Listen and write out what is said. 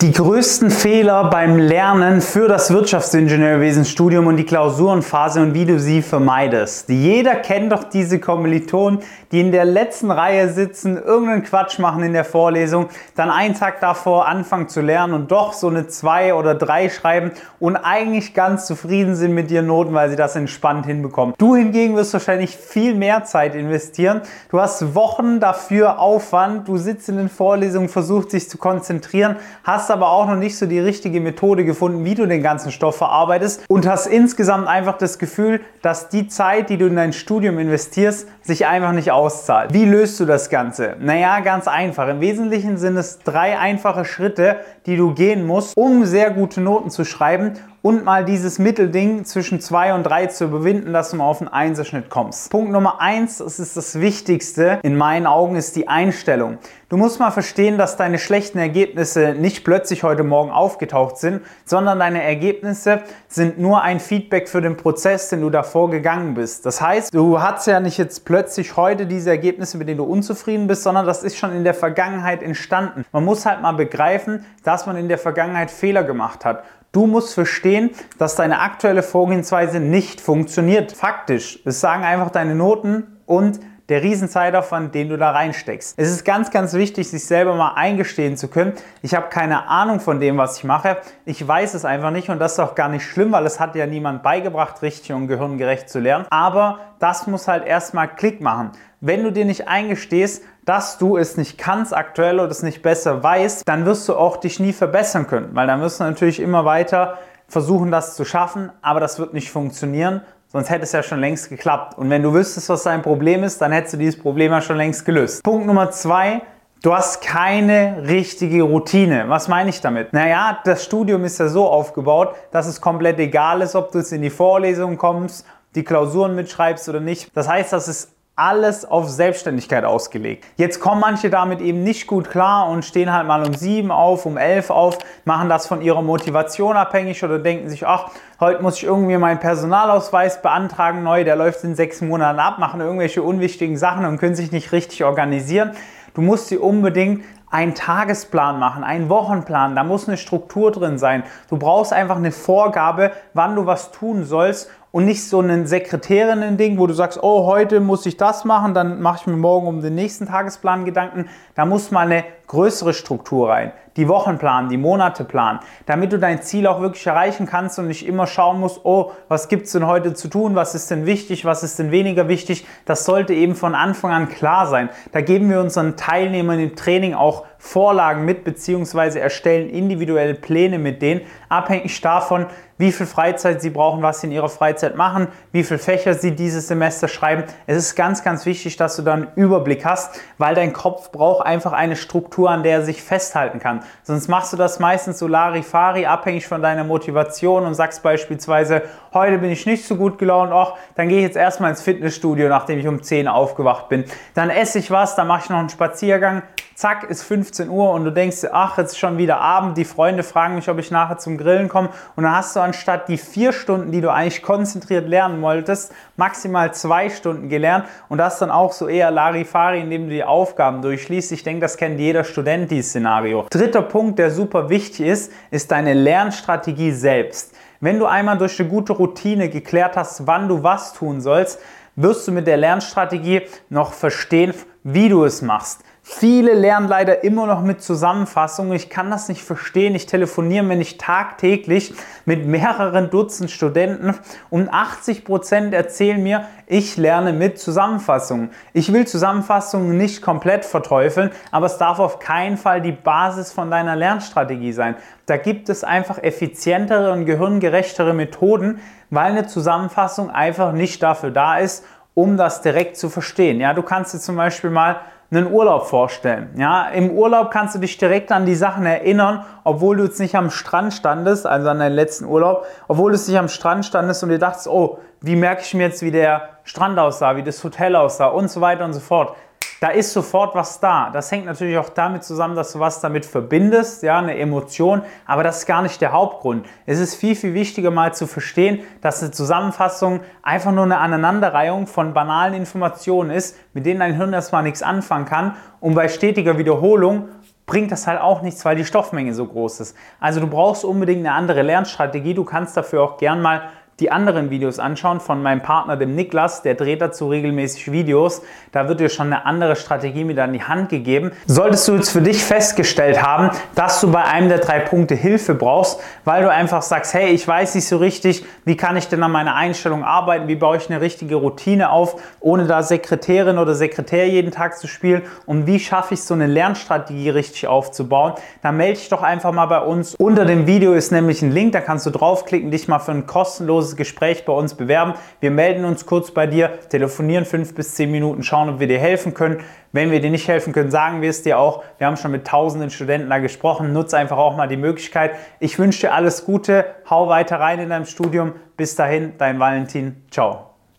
Die größten Fehler beim Lernen für das Wirtschaftsingenieurwesenstudium und die Klausurenphase und wie du sie vermeidest. Jeder kennt doch diese Kommilitonen, die in der letzten Reihe sitzen, irgendeinen Quatsch machen in der Vorlesung, dann einen Tag davor anfangen zu lernen und doch so eine 2 oder 3 schreiben und eigentlich ganz zufrieden sind mit ihren Noten, weil sie das entspannt hinbekommen. Du hingegen wirst wahrscheinlich viel mehr Zeit investieren. Du hast Wochen dafür Aufwand, du sitzt in den Vorlesungen, versuchst dich zu konzentrieren, hast hast aber auch noch nicht so die richtige Methode gefunden, wie du den ganzen Stoff verarbeitest und hast insgesamt einfach das Gefühl, dass die Zeit, die du in dein Studium investierst, sich einfach nicht auszahlt. Wie löst du das Ganze? Naja, ganz einfach. Im Wesentlichen sind es drei einfache Schritte, die du gehen musst, um sehr gute Noten zu schreiben und mal dieses Mittelding zwischen 2 und 3 zu überwinden, dass du mal auf einen Einserschnitt kommst. Punkt Nummer 1, das ist das Wichtigste in meinen Augen, ist die Einstellung. Du musst mal verstehen, dass deine schlechten Ergebnisse nicht plötzlich heute Morgen aufgetaucht sind, sondern deine Ergebnisse sind nur ein Feedback für den Prozess, den du davor gegangen bist. Das heißt, du hast ja nicht jetzt plötzlich heute diese Ergebnisse, mit denen du unzufrieden bist, sondern das ist schon in der Vergangenheit entstanden. Man muss halt mal begreifen, dass man in der Vergangenheit Fehler gemacht hat. Du musst verstehen, dass deine aktuelle Vorgehensweise nicht funktioniert. Faktisch. Das sagen einfach deine Noten und der Riesenzeitaufwand, den du da reinsteckst. Es ist ganz, ganz wichtig, sich selber mal eingestehen zu können. Ich habe keine Ahnung von dem, was ich mache. Ich weiß es einfach nicht und das ist auch gar nicht schlimm, weil es hat ja niemand beigebracht, richtig und gehirngerecht zu lernen. Aber das muss halt erstmal Klick machen. Wenn du dir nicht eingestehst, dass du es nicht kannst aktuell oder es nicht besser weißt, dann wirst du auch dich nie verbessern können, weil dann wirst du natürlich immer weiter versuchen, das zu schaffen, aber das wird nicht funktionieren, sonst hätte es ja schon längst geklappt. Und wenn du wüsstest, was dein Problem ist, dann hättest du dieses Problem ja schon längst gelöst. Punkt Nummer zwei, Du hast keine richtige Routine. Was meine ich damit? Naja, das Studium ist ja so aufgebaut, dass es komplett egal ist, ob du jetzt in die Vorlesung kommst, die Klausuren mitschreibst oder nicht. Das heißt, das ist alles auf Selbstständigkeit ausgelegt. Jetzt kommen manche damit eben nicht gut klar und stehen halt mal um sieben auf, um elf auf, machen das von ihrer Motivation abhängig oder denken sich, ach, heute muss ich irgendwie meinen Personalausweis beantragen, neu, der läuft in sechs Monaten ab, machen irgendwelche unwichtigen Sachen und können sich nicht richtig organisieren. Du musst dir unbedingt einen Tagesplan machen, einen Wochenplan, da muss eine Struktur drin sein. Du brauchst einfach eine Vorgabe, wann du was tun sollst und nicht so ein Sekretärinnen-Ding, wo du sagst, oh, heute muss ich das machen, dann mache ich mir morgen um den nächsten Tagesplan Gedanken. Da muss mal eine größere Struktur rein. Die Wochen planen, die Monate planen, damit du dein Ziel auch wirklich erreichen kannst und nicht immer schauen musst, oh, was gibt es denn heute zu tun, was ist denn wichtig, was ist denn weniger wichtig. Das sollte eben von Anfang an klar sein. Da geben wir unseren Teilnehmern im Training auch Vorlagen mit, beziehungsweise erstellen individuelle Pläne mit denen, abhängig davon, wie viel Freizeit sie brauchen, was sie in ihrer Freizeit machen, wie viele Fächer sie dieses Semester schreiben. Es ist ganz, ganz wichtig, dass du da einen Überblick hast, weil dein Kopf braucht einfach eine Struktur, an der er sich festhalten kann. Sonst machst du das meistens so Larifari, abhängig von deiner Motivation und sagst beispielsweise, heute bin ich nicht so gut gelaunt, ach, dann gehe ich jetzt erstmal ins Fitnessstudio, nachdem ich um 10 aufgewacht bin. Dann esse ich was, dann mache ich noch einen Spaziergang, zack, ist 15 Uhr und du denkst, ach, jetzt ist schon wieder Abend, die Freunde fragen mich, ob ich nachher zum Grillen komme und dann hast du anstatt die vier Stunden, die du eigentlich konzentriert lernen wolltest, maximal zwei Stunden gelernt und das dann auch so eher Larifari, indem du die Aufgaben durchliest. Ich denke, das kennt jeder Student, dieses Szenario. Dritter Punkt, der super wichtig ist, ist deine Lernstrategie selbst. Wenn du einmal durch eine gute Routine geklärt hast, wann du was tun sollst, wirst du mit der Lernstrategie noch verstehen, wie du es machst. Viele lernen leider immer noch mit Zusammenfassungen. Ich kann das nicht verstehen. Ich telefoniere mir nicht tagtäglich mit mehreren Dutzend Studenten und 80 Prozent erzählen mir, ich lerne mit Zusammenfassungen. Ich will Zusammenfassungen nicht komplett verteufeln, aber es darf auf keinen Fall die Basis von deiner Lernstrategie sein. Da gibt es einfach effizientere und gehirngerechtere Methoden, weil eine Zusammenfassung einfach nicht dafür da ist, um das direkt zu verstehen. Ja, du kannst dir zum Beispiel mal einen Urlaub vorstellen. Ja, im Urlaub kannst du dich direkt an die Sachen erinnern, obwohl du jetzt nicht am Strand standest, also an deinen letzten Urlaub, obwohl du jetzt nicht am Strand standest und dir dachtest, oh, wie merke ich mir jetzt, wie der Strand aussah, wie das Hotel aussah und so weiter und so fort da ist sofort was da. Das hängt natürlich auch damit zusammen, dass du was damit verbindest, ja, eine Emotion, aber das ist gar nicht der Hauptgrund. Es ist viel, viel wichtiger mal zu verstehen, dass eine Zusammenfassung einfach nur eine Aneinanderreihung von banalen Informationen ist, mit denen dein Hirn erstmal nichts anfangen kann und bei stetiger Wiederholung bringt das halt auch nichts, weil die Stoffmenge so groß ist. Also du brauchst unbedingt eine andere Lernstrategie. Du kannst dafür auch gern mal die anderen Videos anschauen von meinem Partner, dem Niklas, der dreht dazu regelmäßig Videos. Da wird dir schon eine andere Strategie mit an die Hand gegeben. Solltest du jetzt für dich festgestellt haben, dass du bei einem der drei Punkte Hilfe brauchst, weil du einfach sagst, hey, ich weiß nicht so richtig, wie kann ich denn an meiner Einstellung arbeiten, wie baue ich eine richtige Routine auf, ohne da Sekretärin oder Sekretär jeden Tag zu spielen und wie schaffe ich so eine Lernstrategie richtig aufzubauen, dann melde dich doch einfach mal bei uns. Unter dem Video ist nämlich ein Link, da kannst du draufklicken, dich mal für ein kostenloses kostenloses Gespräch bei uns bewerben. Wir melden uns kurz bei dir, telefonieren fünf bis zehn Minuten, schauen, ob wir dir helfen können. Wenn wir dir nicht helfen können, sagen wir es dir auch. Wir haben schon mit tausenden Studenten da gesprochen. Nutze einfach auch mal die Möglichkeit. Ich wünsche dir alles Gute. Hau weiter rein in deinem Studium. Bis dahin, dein Valentin. Ciao.